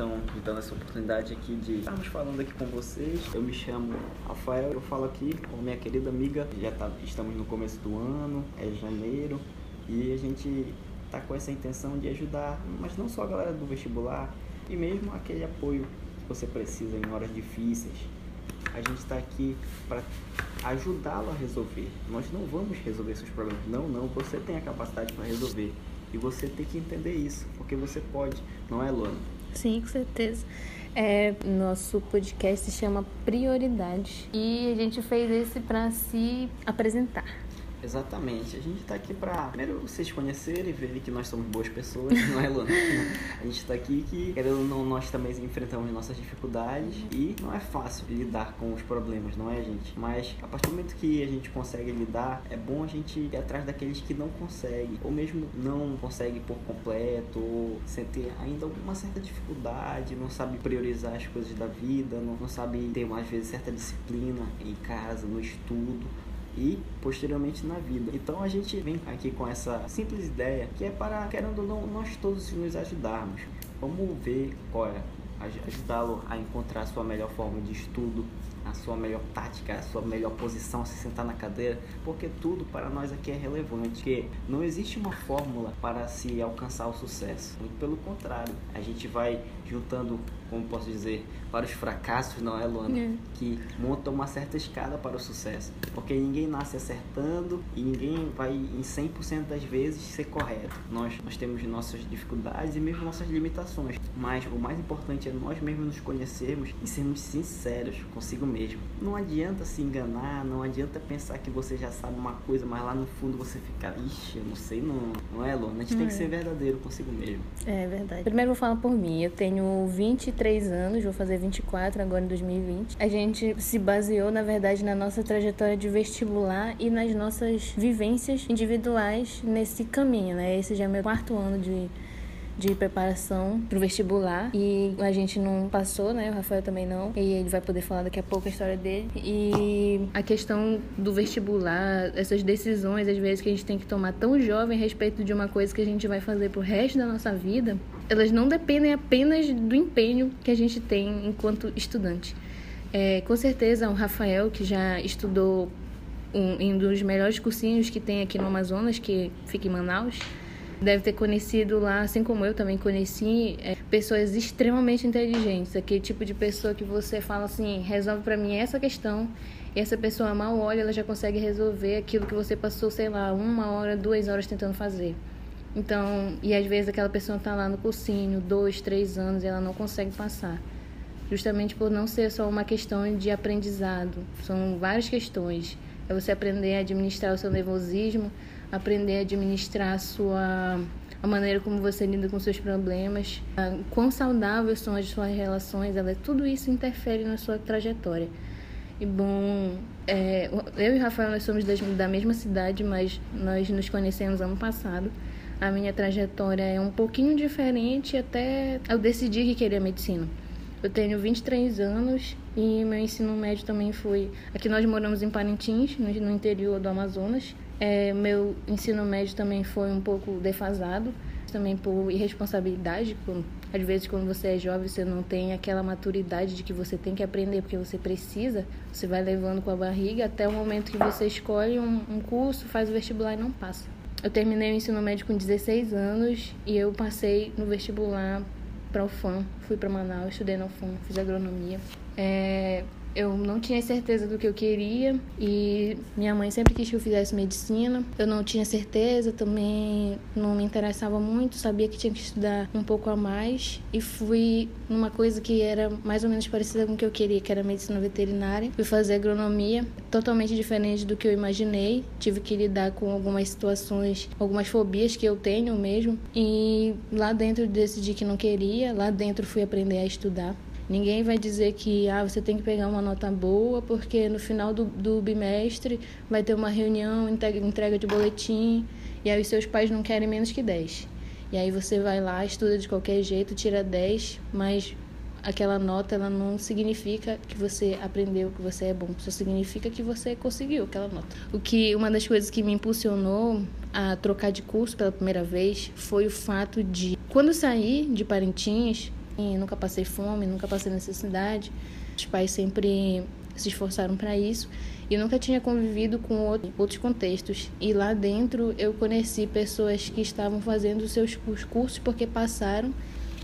estão dando essa oportunidade aqui de estarmos falando aqui com vocês. Eu me chamo Rafael, eu falo aqui com minha querida amiga. Já tá, estamos no começo do ano, é janeiro, e a gente está com essa intenção de ajudar, mas não só a galera do vestibular, e mesmo aquele apoio que você precisa em horas difíceis. A gente está aqui para ajudá-lo a resolver. Nós não vamos resolver seus problemas. Não, não. Você tem a capacidade para resolver. E você tem que entender isso, porque você pode, não é, Luana? Sim, com certeza. É, nosso podcast se chama Prioridade e a gente fez esse para se apresentar. Exatamente. A gente está aqui para primeiro vocês conhecerem e verem que nós somos boas pessoas, não é, Luana? A gente está aqui que, querendo ou não, nós também enfrentamos nossas dificuldades e não é fácil lidar com os problemas, não é, gente? Mas a partir do momento que a gente consegue lidar, é bom a gente ir atrás daqueles que não conseguem, ou mesmo não conseguem por completo, ou sentem ainda alguma certa dificuldade, não sabe priorizar as coisas da vida, não, não sabe ter, às vezes, certa disciplina em casa, no estudo e posteriormente na vida. Então a gente vem aqui com essa simples ideia que é para, querendo ou não, nós todos nos ajudarmos. Vamos ver qual é ajudá-lo a encontrar a sua melhor forma de estudo, a sua melhor tática, a sua melhor posição, se sentar na cadeira, porque tudo para nós aqui é relevante, porque não existe uma fórmula para se alcançar o sucesso. Muito pelo contrário, a gente vai juntando, como posso dizer, para os fracassos, não é, Luana? É. Que monta uma certa escada para o sucesso. Porque ninguém nasce acertando e ninguém vai em 100% das vezes ser correto. Nós, nós temos nossas dificuldades e mesmo nossas limitações. Mas o mais importante é nós mesmos nos conhecermos e sermos sinceros consigo mesmo. Não adianta se enganar, não adianta pensar que você já sabe uma coisa, mas lá no fundo você fica, ixi, eu não sei não. Não é, Luana? A gente tem que é. ser verdadeiro consigo mesmo. É verdade. Primeiro vou falar por mim. Eu tenho tenho 23 anos, vou fazer 24 agora em 2020. A gente se baseou, na verdade, na nossa trajetória de vestibular e nas nossas vivências individuais nesse caminho, né? Esse já é meu quarto ano de de preparação pro vestibular e a gente não passou, né? O Rafael também não. E ele vai poder falar daqui a pouco a história dele. E a questão do vestibular, essas decisões às vezes que a gente tem que tomar tão jovem a respeito de uma coisa que a gente vai fazer pro resto da nossa vida, elas não dependem apenas do empenho que a gente tem enquanto estudante. É, com certeza o Rafael, que já estudou um, em um dos melhores cursinhos que tem aqui no Amazonas, que fica em Manaus, deve ter conhecido lá, assim como eu também conheci, é, pessoas extremamente inteligentes. Aquele tipo de pessoa que você fala assim, resolve para mim essa questão, e essa pessoa mal olha, ela já consegue resolver aquilo que você passou, sei lá, uma hora, duas horas tentando fazer. Então, e às vezes aquela pessoa está lá no cursinho, dois, três anos, e ela não consegue passar. Justamente por não ser só uma questão de aprendizado. São várias questões. É você aprender a administrar o seu nervosismo, aprender a administrar a sua a maneira como você lida com seus problemas, a, quão saudáveis são as suas relações, ela, tudo isso interfere na sua trajetória. E bom, é, eu e o Rafael nós somos das, da mesma cidade, mas nós nos conhecemos ano passado. A minha trajetória é um pouquinho diferente até eu decidir que queria medicina. Eu tenho 23 anos e meu ensino médio também foi. Aqui nós moramos em Parintins, no interior do Amazonas. É, meu ensino médio também foi um pouco defasado, também por irresponsabilidade. Por, às vezes, quando você é jovem, você não tem aquela maturidade de que você tem que aprender porque você precisa. Você vai levando com a barriga até o momento que você escolhe um, um curso, faz o vestibular e não passa. Eu terminei o ensino médio com 16 anos e eu passei no vestibular para o FAM. Fui para Manaus, estudei no FAM, fiz agronomia. É, eu não tinha certeza do que eu queria e minha mãe sempre quis que eu fizesse medicina. Eu não tinha certeza, também não me interessava muito, sabia que tinha que estudar um pouco a mais e fui numa coisa que era mais ou menos parecida com o que eu queria, que era medicina veterinária. Fui fazer agronomia, totalmente diferente do que eu imaginei. Tive que lidar com algumas situações, algumas fobias que eu tenho mesmo e lá dentro decidi que não queria, lá dentro fui aprender a estudar. Ninguém vai dizer que ah, você tem que pegar uma nota boa, porque no final do, do bimestre vai ter uma reunião, entrega de boletim, e aí os seus pais não querem menos que 10. E aí você vai lá, estuda de qualquer jeito, tira 10, mas aquela nota ela não significa que você aprendeu que você é bom, só significa que você conseguiu aquela nota. O que uma das coisas que me impulsionou a trocar de curso pela primeira vez foi o fato de quando saí de Parintins, nunca passei fome, nunca passei necessidade. Os pais sempre se esforçaram para isso e nunca tinha convivido com outros contextos. E lá dentro eu conheci pessoas que estavam fazendo seus cursos porque passaram,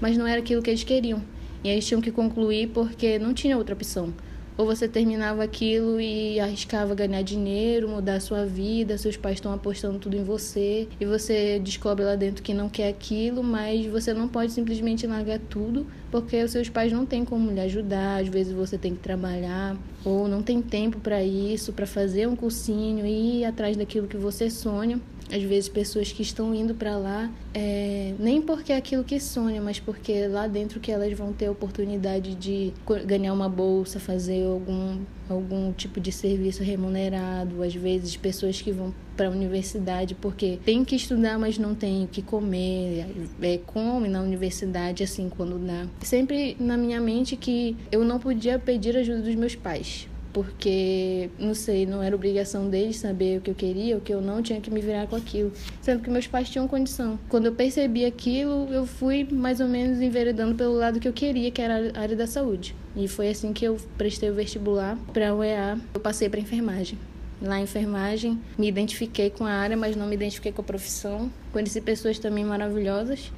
mas não era aquilo que eles queriam. E eles tinham que concluir porque não tinha outra opção. Ou você terminava aquilo e arriscava ganhar dinheiro, mudar a sua vida, seus pais estão apostando tudo em você, e você descobre lá dentro que não quer aquilo, mas você não pode simplesmente largar tudo, porque os seus pais não têm como lhe ajudar, às vezes você tem que trabalhar, ou não tem tempo para isso, para fazer um cursinho e ir atrás daquilo que você sonha às vezes pessoas que estão indo para lá é, nem porque é aquilo que sonham, mas porque lá dentro que elas vão ter a oportunidade de ganhar uma bolsa, fazer algum algum tipo de serviço remunerado, às vezes pessoas que vão para a universidade porque tem que estudar, mas não tem o que comer, é, come na universidade assim quando dá. Sempre na minha mente que eu não podia pedir ajuda dos meus pais, porque, não sei, não era obrigação deles saber o que eu queria, o que eu não, tinha que me virar com aquilo, sendo que meus pais tinham condição. Quando eu percebi aquilo, eu fui mais ou menos enveredando pelo lado que eu queria, que era a área da saúde. E foi assim que eu prestei o vestibular para a UEA, eu passei para enfermagem. Lá em enfermagem, me identifiquei com a área, mas não me identifiquei com a profissão. Conheci pessoas também maravilhosas.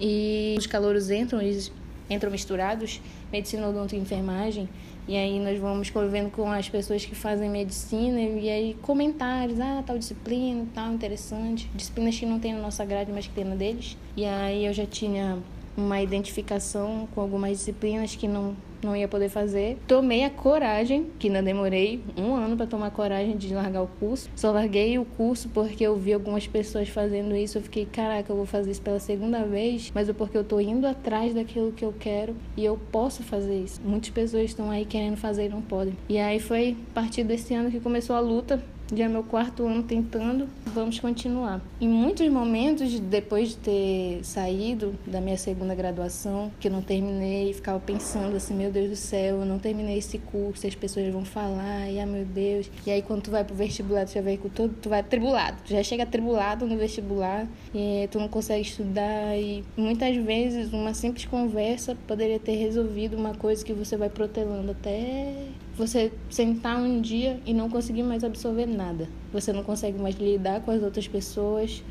E os calouros entram, eles entram misturados, medicina, odonto e enfermagem. E aí nós vamos convivendo com as pessoas que fazem medicina e aí comentários, ah, tal disciplina, tal, interessante. Disciplinas que não tem na nossa grade, mas que tem na deles. E aí eu já tinha uma identificação com algumas disciplinas que não não ia poder fazer. Tomei a coragem, que ainda demorei um ano para tomar coragem de largar o curso. Só larguei o curso porque eu vi algumas pessoas fazendo isso. Eu fiquei, caraca, eu vou fazer isso pela segunda vez, mas é porque eu tô indo atrás daquilo que eu quero e eu posso fazer isso. Muitas pessoas estão aí querendo fazer e não podem. E aí foi a partir desse ano que começou a luta já é meu quarto ano tentando, vamos continuar. Em muitos momentos, depois de ter saído da minha segunda graduação, que eu não terminei, ficava pensando assim, meu Deus do céu, eu não terminei esse curso, as pessoas vão falar, e ah, meu Deus. E aí quando tu vai pro vestibular, tu já vai com todo, tu vai tribulado, tu já chega atribulado no vestibular, e tu não consegue estudar, e muitas vezes uma simples conversa poderia ter resolvido uma coisa que você vai protelando até você sentar um dia e não conseguir mais absorver nada. Você não consegue mais lidar com as outras pessoas,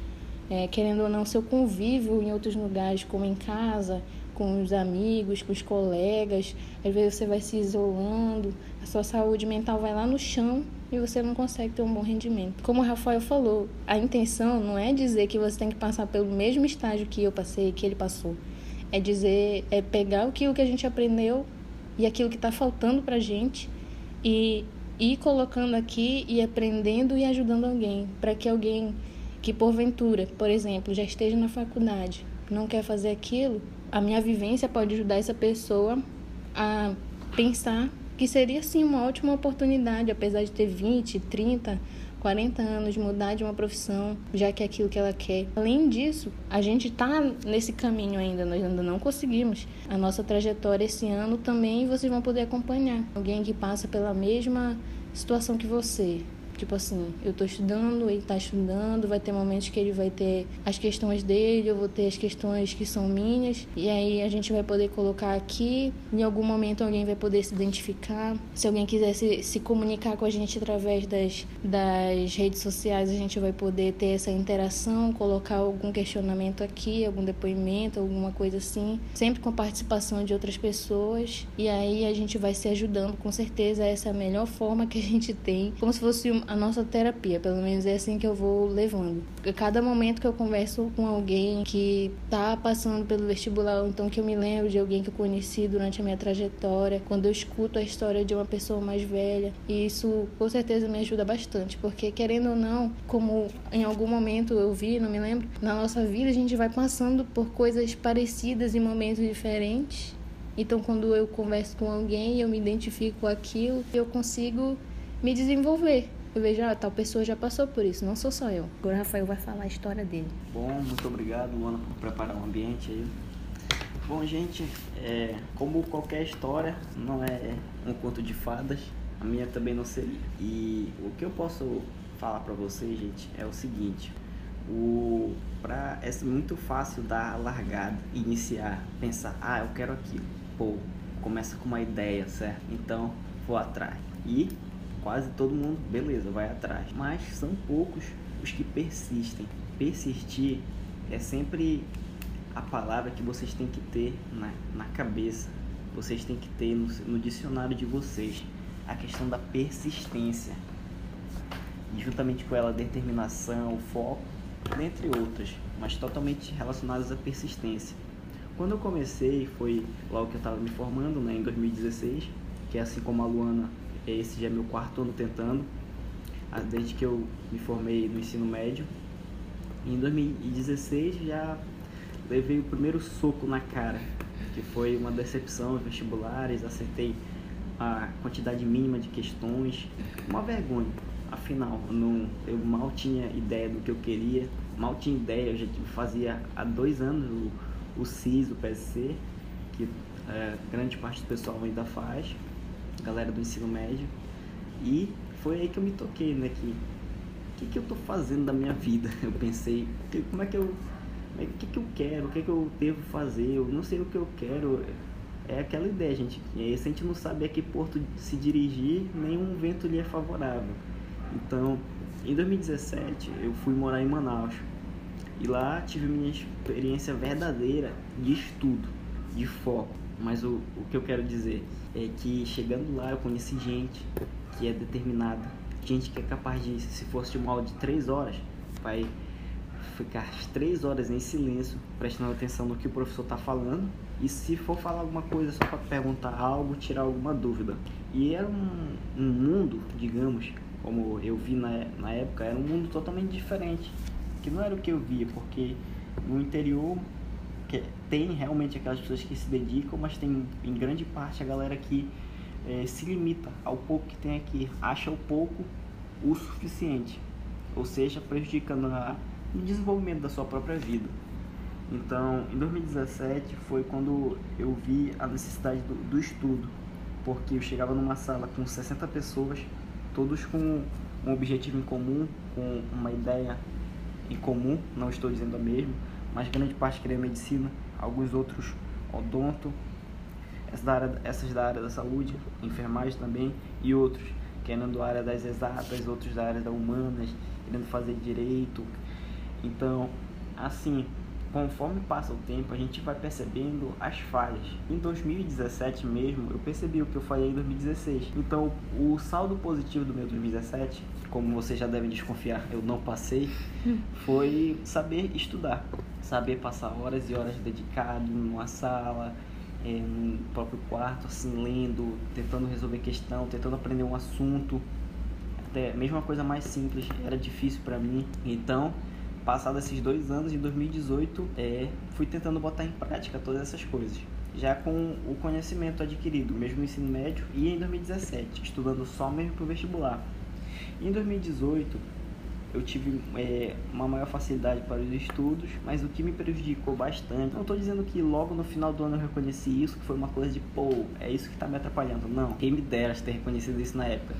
é, querendo ou não, seu convívio em outros lugares, como em casa, com os amigos, com os colegas. Às vezes você vai se isolando, a sua saúde mental vai lá no chão e você não consegue ter um bom rendimento. Como o Rafael falou, a intenção não é dizer que você tem que passar pelo mesmo estágio que eu passei, que ele passou. É dizer, é pegar aquilo que a gente aprendeu e aquilo que está faltando para gente e ir colocando aqui e aprendendo e ajudando alguém, para que alguém que porventura, por exemplo, já esteja na faculdade, não quer fazer aquilo, a minha vivência pode ajudar essa pessoa a pensar que seria sim uma ótima oportunidade, apesar de ter 20, 30, 40 anos, mudar de uma profissão, já que é aquilo que ela quer. Além disso, a gente está nesse caminho ainda, nós ainda não conseguimos. A nossa trajetória esse ano também vocês vão poder acompanhar. Alguém que passa pela mesma situação que você, Tipo assim, eu tô estudando, ele tá estudando, vai ter momentos que ele vai ter as questões dele, eu vou ter as questões que são minhas, e aí a gente vai poder colocar aqui, em algum momento alguém vai poder se identificar. Se alguém quiser se, se comunicar com a gente através das, das redes sociais, a gente vai poder ter essa interação, colocar algum questionamento aqui, algum depoimento, alguma coisa assim, sempre com a participação de outras pessoas, e aí a gente vai se ajudando, com certeza essa é a melhor forma que a gente tem, como se fosse a nossa terapia, pelo menos é assim que eu vou levando. Cada momento que eu converso com alguém que tá passando pelo vestibular, ou então que eu me lembro de alguém que eu conheci durante a minha trajetória, quando eu escuto a história de uma pessoa mais velha, e isso com certeza me ajuda bastante, porque querendo ou não, como em algum momento eu vi, não me lembro, na nossa vida a gente vai passando por coisas parecidas em momentos diferentes. Então, quando eu converso com alguém, eu me identifico com aquilo, eu consigo me desenvolver eu vejo, ah, tal pessoa já passou por isso, não sou só eu. Agora o Rafael vai falar a história dele. Bom, muito obrigado, Luana, por preparar o ambiente aí. Bom, gente, é, como qualquer história, não é um conto de fadas, a minha também não seria. E o que eu posso falar para vocês, gente, é o seguinte: O pra, é muito fácil dar largada, iniciar, pensar, ah, eu quero aquilo. Pô, começa com uma ideia, certo? Então, vou atrás. E quase todo mundo, beleza, vai atrás. Mas são poucos os que persistem. Persistir é sempre a palavra que vocês têm que ter na, na cabeça. Vocês têm que ter no, no dicionário de vocês a questão da persistência. E juntamente com ela, a determinação, o foco, dentre outras, mas totalmente relacionadas à persistência. Quando eu comecei, foi logo que eu estava me formando, né, em 2016, que é assim como a Luana, esse já é meu quarto ano tentando, desde que eu me formei no ensino médio. Em 2016 já levei o primeiro soco na cara, que foi uma decepção vestibulares, acertei a quantidade mínima de questões, uma vergonha. Afinal, não, eu mal tinha ideia do que eu queria, mal tinha ideia, eu já fazia há dois anos o, o CIS, o PSC, que é, grande parte do pessoal ainda faz, galera do ensino médio, e foi aí que eu me toquei, né, que o que, que eu tô fazendo da minha vida? Eu pensei, como é que eu o que, que eu quero, o que, que eu devo fazer, eu não sei o que eu quero. É aquela ideia, gente. E se a gente não sabe a que porto se dirigir, nenhum vento lhe é favorável. Então, em 2017, eu fui morar em Manaus. E lá tive minha experiência verdadeira de estudo, de foco. Mas o, o que eu quero dizer é que chegando lá eu conheci gente que é determinada, gente que é capaz de, se fosse uma aula de três horas, vai ficar três horas em silêncio, prestando atenção no que o professor está falando. E se for falar alguma coisa só para perguntar algo, tirar alguma dúvida. E era um, um mundo, digamos, como eu vi na, na época, era um mundo totalmente diferente. Que não era o que eu via, porque no interior que tem realmente aquelas pessoas que se dedicam, mas tem em grande parte a galera que é, se limita ao pouco que tem aqui, acha o pouco o suficiente, ou seja, prejudicando a no desenvolvimento da sua própria vida. Então, em 2017 foi quando eu vi a necessidade do, do estudo, porque eu chegava numa sala com 60 pessoas, todos com um objetivo em comum, com uma ideia em comum, não estou dizendo a mesma, mas grande parte queria medicina, alguns outros odonto, essas da área, essas da área da saúde, enfermagem também, e outros querendo a área das exatas, outros da área da humanas, querendo fazer direito, então, assim, conforme passa o tempo, a gente vai percebendo as falhas. Em 2017 mesmo, eu percebi o que eu falhei em 2016. Então, o saldo positivo do meu 2017, como vocês já devem desconfiar, eu não passei, foi saber estudar. Saber passar horas e horas dedicado numa sala, é, no próprio quarto, assim, lendo, tentando resolver questão, tentando aprender um assunto. Até mesmo uma coisa mais simples era difícil para mim. Então, passados esses dois anos, em 2018, é, fui tentando botar em prática todas essas coisas. Já com o conhecimento adquirido, mesmo no ensino médio, e em 2017, estudando só mesmo para o vestibular. Em 2018, eu tive é, uma maior facilidade para os estudos, mas o que me prejudicou bastante. Não estou dizendo que logo no final do ano eu reconheci isso, que foi uma coisa de pô, é isso que está me atrapalhando. Não, quem me dera ter reconhecido isso na época.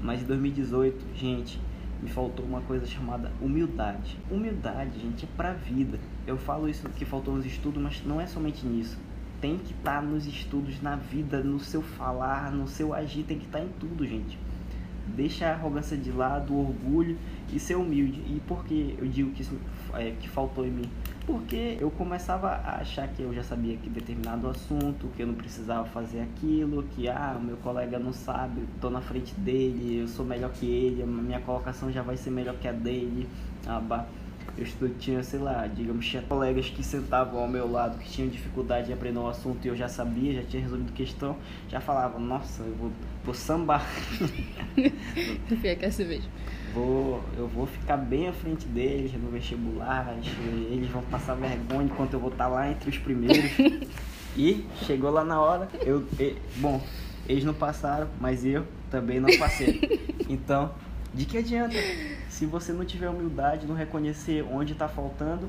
Mas em 2018, gente, me faltou uma coisa chamada humildade. Humildade, gente, é pra vida. Eu falo isso que faltou nos estudos, mas não é somente nisso. Tem que estar tá nos estudos, na vida, no seu falar, no seu agir, tem que estar tá em tudo, gente. Deixa a arrogância de lado, o orgulho e ser humilde. E por que eu digo que isso é, que faltou em mim? Porque eu começava a achar que eu já sabia que determinado assunto, que eu não precisava fazer aquilo, que ah, meu colega não sabe, estou na frente dele, eu sou melhor que ele, minha colocação já vai ser melhor que a dele. Ah, bah. Eu tinha, sei lá, digamos, tinha colegas que sentavam ao meu lado, que tinham dificuldade de aprender um assunto e eu já sabia, já tinha resolvido questão, já falavam, nossa, eu vou, vou sambar. Fica que é assim mesmo vou, eu vou ficar bem à frente deles no vestibular, eles vão passar vergonha enquanto eu vou estar lá entre os primeiros. e chegou lá na hora, eu, e, bom, eles não passaram, mas eu também não passei. Então, de que adianta? Se você não tiver humildade, não reconhecer onde está faltando,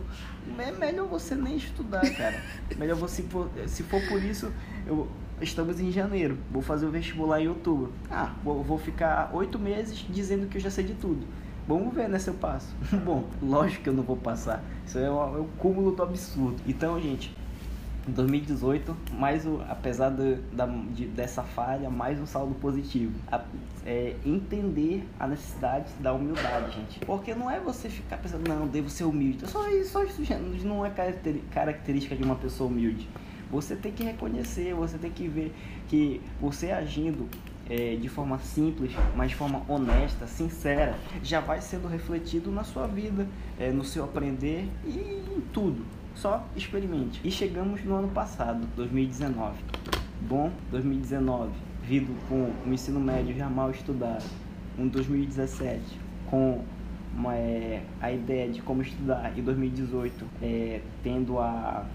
é melhor você nem estudar, cara. Melhor você, se for por isso, eu, estamos em janeiro, vou fazer o vestibular em outubro. Ah, vou, vou ficar oito meses dizendo que eu já sei de tudo. vamos ver, né, se eu passo. Bom, lógico que eu não vou passar. Isso é o, é o cúmulo do absurdo. Então, gente, 2018, mais o, apesar de, da, de, dessa falha, mais um saldo positivo. A, é, entender a necessidade da humildade, gente. Porque não é você ficar pensando, não, devo ser humilde. Só isso, só isso não é característica de uma pessoa humilde. Você tem que reconhecer, você tem que ver que você agindo é, de forma simples, mas de forma honesta, sincera, já vai sendo refletido na sua vida, é, no seu aprender e em tudo. Só experimente. E chegamos no ano passado, 2019. Bom, 2019, vindo com o ensino médio já mal estudado. Um 2017 com uma, é, a ideia de como estudar e 2018 é, tendo a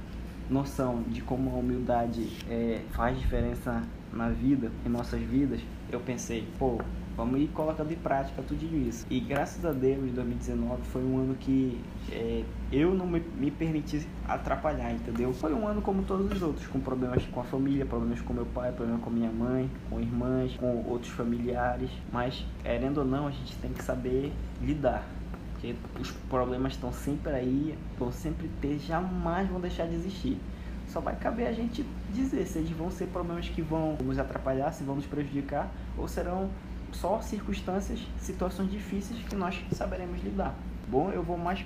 noção de como a humildade é, faz diferença na vida, em nossas vidas, eu pensei, pô, vamos ir colocando em prática tudo isso. E graças a Deus, 2019 foi um ano que é, eu não me, me permiti atrapalhar, entendeu? Foi um ano como todos os outros, com problemas com a família, problemas com meu pai, problemas com minha mãe, com irmãs, com outros familiares. Mas, querendo ou não, a gente tem que saber lidar. Porque os problemas estão sempre aí, vão sempre ter, jamais vão deixar de existir. Só vai caber a gente dizer se eles vão ser problemas que vão nos atrapalhar, se vão nos prejudicar, ou serão só circunstâncias, situações difíceis que nós saberemos lidar. Bom, eu vou mais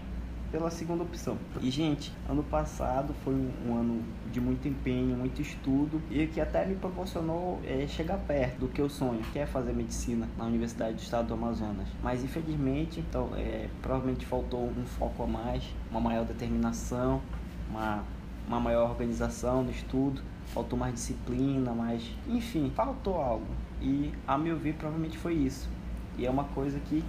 pela segunda opção. E, gente, ano passado foi um, ano de muito empenho, muito estudo e que até me proporcionou é, chegar perto do que eu sonho, que é fazer medicina na Universidade do Estado do Amazonas. Mas, infelizmente, então, é, provavelmente faltou um foco a mais, uma maior determinação, uma uma maior organização no estudo, faltou mais disciplina, mais. Enfim, faltou algo. E a meu ver, provavelmente foi isso. E é uma coisa que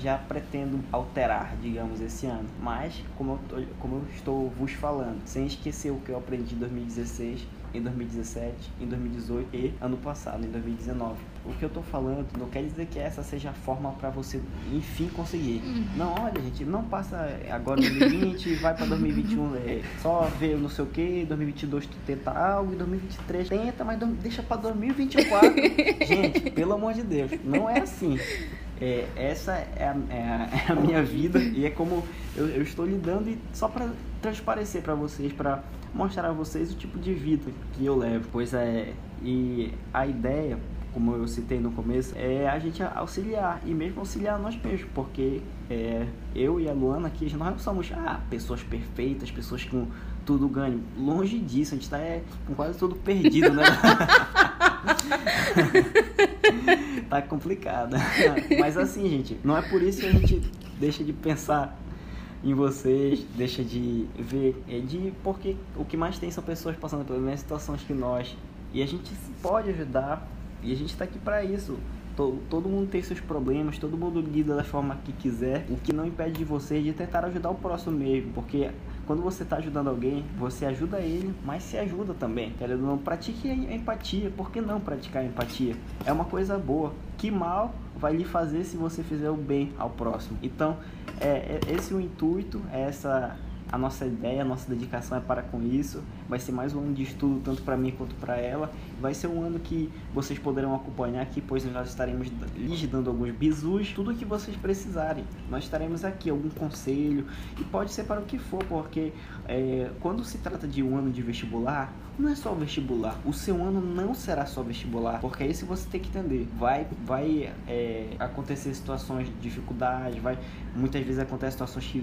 já pretendo alterar, digamos, esse ano. Mas, como eu, tô, como eu estou vos falando, sem esquecer o que eu aprendi em 2016, em 2017, em 2018 e ano passado, em 2019. O que eu tô falando não quer dizer que essa seja a forma para você, enfim, conseguir. Uhum. Não, olha, gente, não passa agora 2020 e vai para 2021, é, só ver não sei o que, 2022 tu tenta algo, e 2023 tenta, mas deixa para 2024. gente, pelo amor de Deus, não é assim. É, essa é a, é, a, é a, minha vida e é como eu, eu estou lidando e só para transparecer para vocês, para mostrar a vocês o tipo de vida que eu levo. Pois é, e a ideia, como eu citei no começo, é a gente auxiliar e mesmo auxiliar nós mesmos, porque é, eu e a Luana aqui, nós não somos ah, pessoas perfeitas, pessoas com tudo ganho. Longe disso, a gente está é, com quase tudo perdido, né? tá complicado. Mas assim, gente, não é por isso que a gente deixa de pensar em vocês, deixa de ver, é de porque o que mais tem são pessoas passando pelas mesmas situações que nós e a gente pode ajudar e a gente está aqui para isso. Todo, todo mundo tem seus problemas, todo mundo lida da forma que quiser, o que não impede de vocês de tentar ajudar o próximo mesmo, porque quando você está ajudando alguém, você ajuda ele, mas se ajuda também. Querendo não, pratique a empatia. Por que não praticar a empatia? É uma coisa boa. Que mal vai lhe fazer se você fizer o bem ao próximo? Então, é, é esse é o intuito, é essa a nossa ideia, a nossa dedicação é para com isso. Vai ser mais um ano de estudo, tanto para mim quanto para ela. Vai ser um ano que vocês poderão acompanhar aqui, pois nós estaremos lhes dando alguns bisus, tudo o que vocês precisarem. Nós estaremos aqui, algum conselho, e pode ser para o que for, porque é, quando se trata de um ano de vestibular, não é só vestibular. O seu ano não será só vestibular, porque é isso você tem que entender. Vai, vai é, acontecer situações de dificuldade, vai muitas vezes acontecem situações que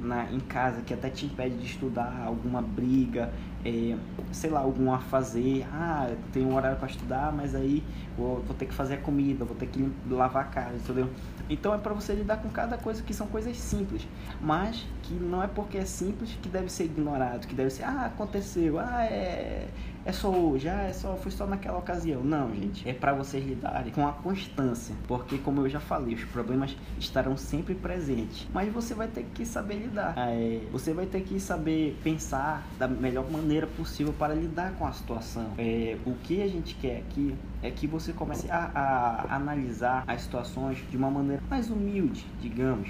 na, em casa que até te impede de estudar, alguma briga, é, sei lá, algum a fazer. Ah, tem um horário para estudar, mas aí vou, vou ter que fazer a comida, vou ter que lavar a casa, entendeu? Então é para você lidar com cada coisa que são coisas simples, mas que não é porque é simples que deve ser ignorado, que deve ser, ah, aconteceu, ah, é, é só hoje, ah, é só, foi só naquela ocasião. Não, gente, é para vocês lidarem com a constância, porque como eu já falei, os problemas estarão sempre presentes, mas você vai ter que saber lidar. É, você vai ter que saber pensar da melhor maneira possível para lidar com a situação. É, o que a gente quer aqui é que você comece a, a analisar as situações de uma maneira mais humilde, digamos,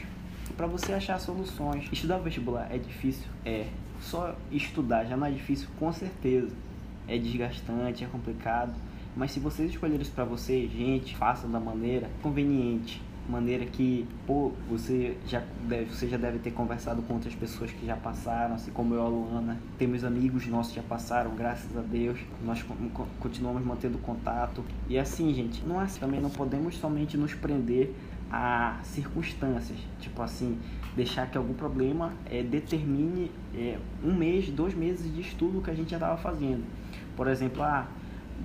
para você achar soluções. Estudar vestibular é difícil? É. Só estudar já não é difícil, com certeza. É desgastante, é complicado. Mas se vocês escolherem isso para você, gente, façam da maneira conveniente. maneira que, pô, você já deve, você já deve ter conversado com outras pessoas que já passaram, assim como eu, a Luana. Temos amigos nossos que já passaram, graças a Deus. Nós continuamos mantendo contato. E assim, gente, não é assim, também não podemos somente nos prender a circunstâncias. Tipo assim, deixar que algum problema é, determine é, um mês, dois meses de estudo que a gente já estava fazendo. Por exemplo, ah,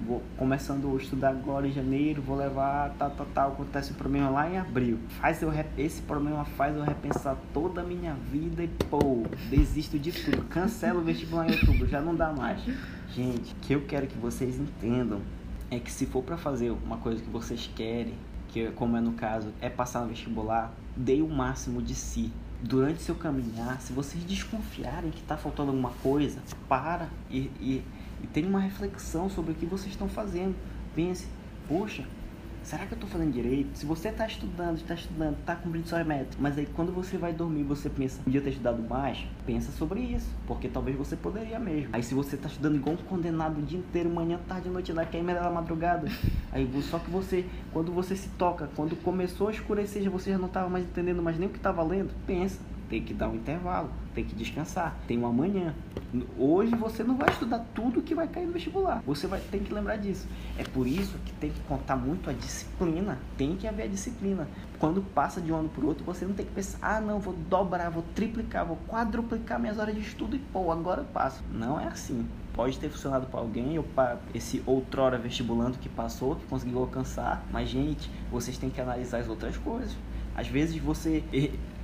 vou começando a estudar agora em janeiro, vou levar tal, tal, tal, acontece um problema lá em abril. Faz eu, esse problema faz eu repensar toda a minha vida e pô, desisto de tudo, cancelo o vestibular em outubro, já não dá mais. Gente, o que eu quero que vocês entendam é que se for para fazer uma coisa que vocês querem, que como é no caso, é passar no vestibular, dê o máximo de si durante seu caminhar, se vocês desconfiarem que está faltando alguma coisa, para e, e, e tenha uma reflexão sobre o que vocês estão fazendo. Pense, poxa, será que eu estou fazendo direito? Se você está estudando, está estudando, está cumprindo suas metas, mas aí quando você vai dormir você pensa, podia ter estudado mais, pensa sobre isso, porque talvez você poderia mesmo. Aí se você está estudando igual um condenado o dia inteiro, manhã, tarde, noite, na queima da madrugada, aí só que você, quando você se toca, quando começou a escurecer, você já não estava mais entendendo mais nem o que estava lendo, pensa tem que dar um intervalo, tem que descansar, tem um amanhã. Hoje você não vai estudar tudo que vai cair no vestibular. Você vai ter que lembrar disso. É por isso que tem que contar muito a disciplina. Tem que haver a disciplina. Quando passa de um ano para outro, você não tem que pensar, ah, não, vou dobrar, vou triplicar, vou quadruplicar minhas horas de estudo e pô, agora eu passo. Não é assim pode ter funcionado para alguém ou para esse outrora vestibulando que passou, que conseguiu alcançar, mas gente, vocês têm que analisar as outras coisas. Às vezes você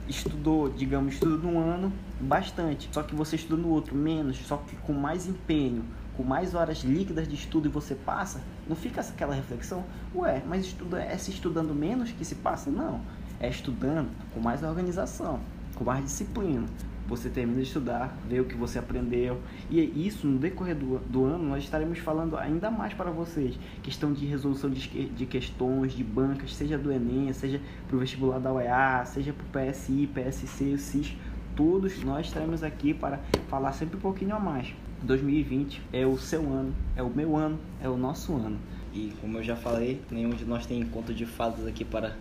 estudou, digamos, estudo num ano bastante, só que você estuda no outro menos, só que com mais empenho, com mais horas líquidas de estudo e você passa, não fica aquela reflexão, ué, mas estuda, é se estudando menos que se passa? Não, é estudando com mais organização, com mais disciplina, você termina de estudar, vê o que você aprendeu. E isso, no decorrer do, do ano, nós estaremos falando ainda mais para vocês. Questão de resolução de, de questões, de bancas, seja do Enem, seja para o vestibular da UEA, seja para o PSI, PSC, CIS. Todos nós estaremos aqui para falar sempre um pouquinho a mais. 2020 é o seu ano, é o meu ano, é o nosso ano. E como eu já falei, nenhum de nós tem conto de fadas aqui para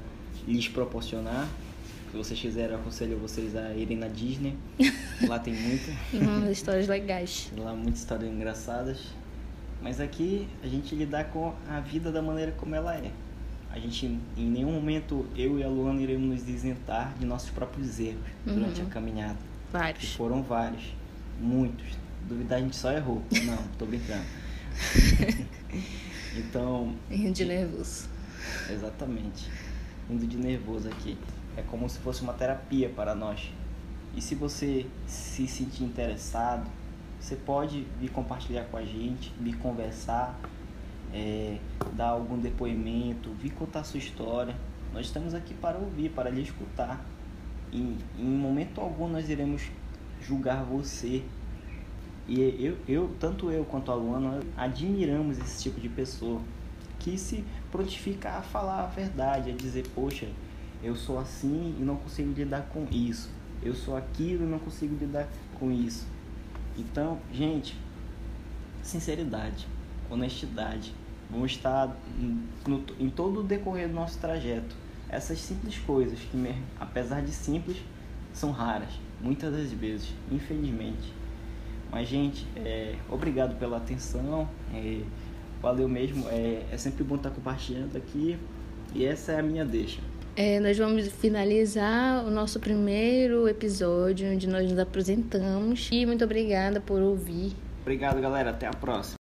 lhes proporcionar. Se vocês quiserem, eu aconselho vocês a irem na Disney. Lá tem muita. Hum, histórias legais. Lá muitas histórias engraçadas. Mas aqui a gente lidar com a vida da maneira como ela é. A gente, em nenhum momento, eu e a Luana iremos nos isentar de nossos próprios erros uhum. durante a caminhada. Vários. E foram vários. Muitos. Duvidar, a gente só errou. Não, tô brincando. então. Rindo de nervoso. Exatamente. Rindo de nervoso aqui é como se fosse uma terapia para nós. E se você se sentir interessado, você pode vir compartilhar com a gente, vir conversar, é, dar algum depoimento, vir contar sua história. Nós estamos aqui para ouvir, para lhe escutar. E em momento algum nós iremos julgar você. E eu, eu tanto eu quanto a Luana, admiramos esse tipo de pessoa que se prontifica a falar a verdade, a dizer, poxa, eu sou assim e não consigo lidar com isso. Eu sou aquilo e não consigo lidar com isso. Então, gente, sinceridade, honestidade. Vamos estar no, em todo o decorrer do nosso trajeto. Essas simples coisas que, apesar de simples, são raras, muitas das vezes, infelizmente. Mas, gente, é, obrigado pela atenção. É, valeu mesmo. É, é sempre bom estar compartilhando aqui. E essa é a minha deixa. É, nós vamos finalizar o nosso primeiro episódio, onde nós nos apresentamos. E muito obrigada por ouvir. Obrigado, galera. Até a próxima.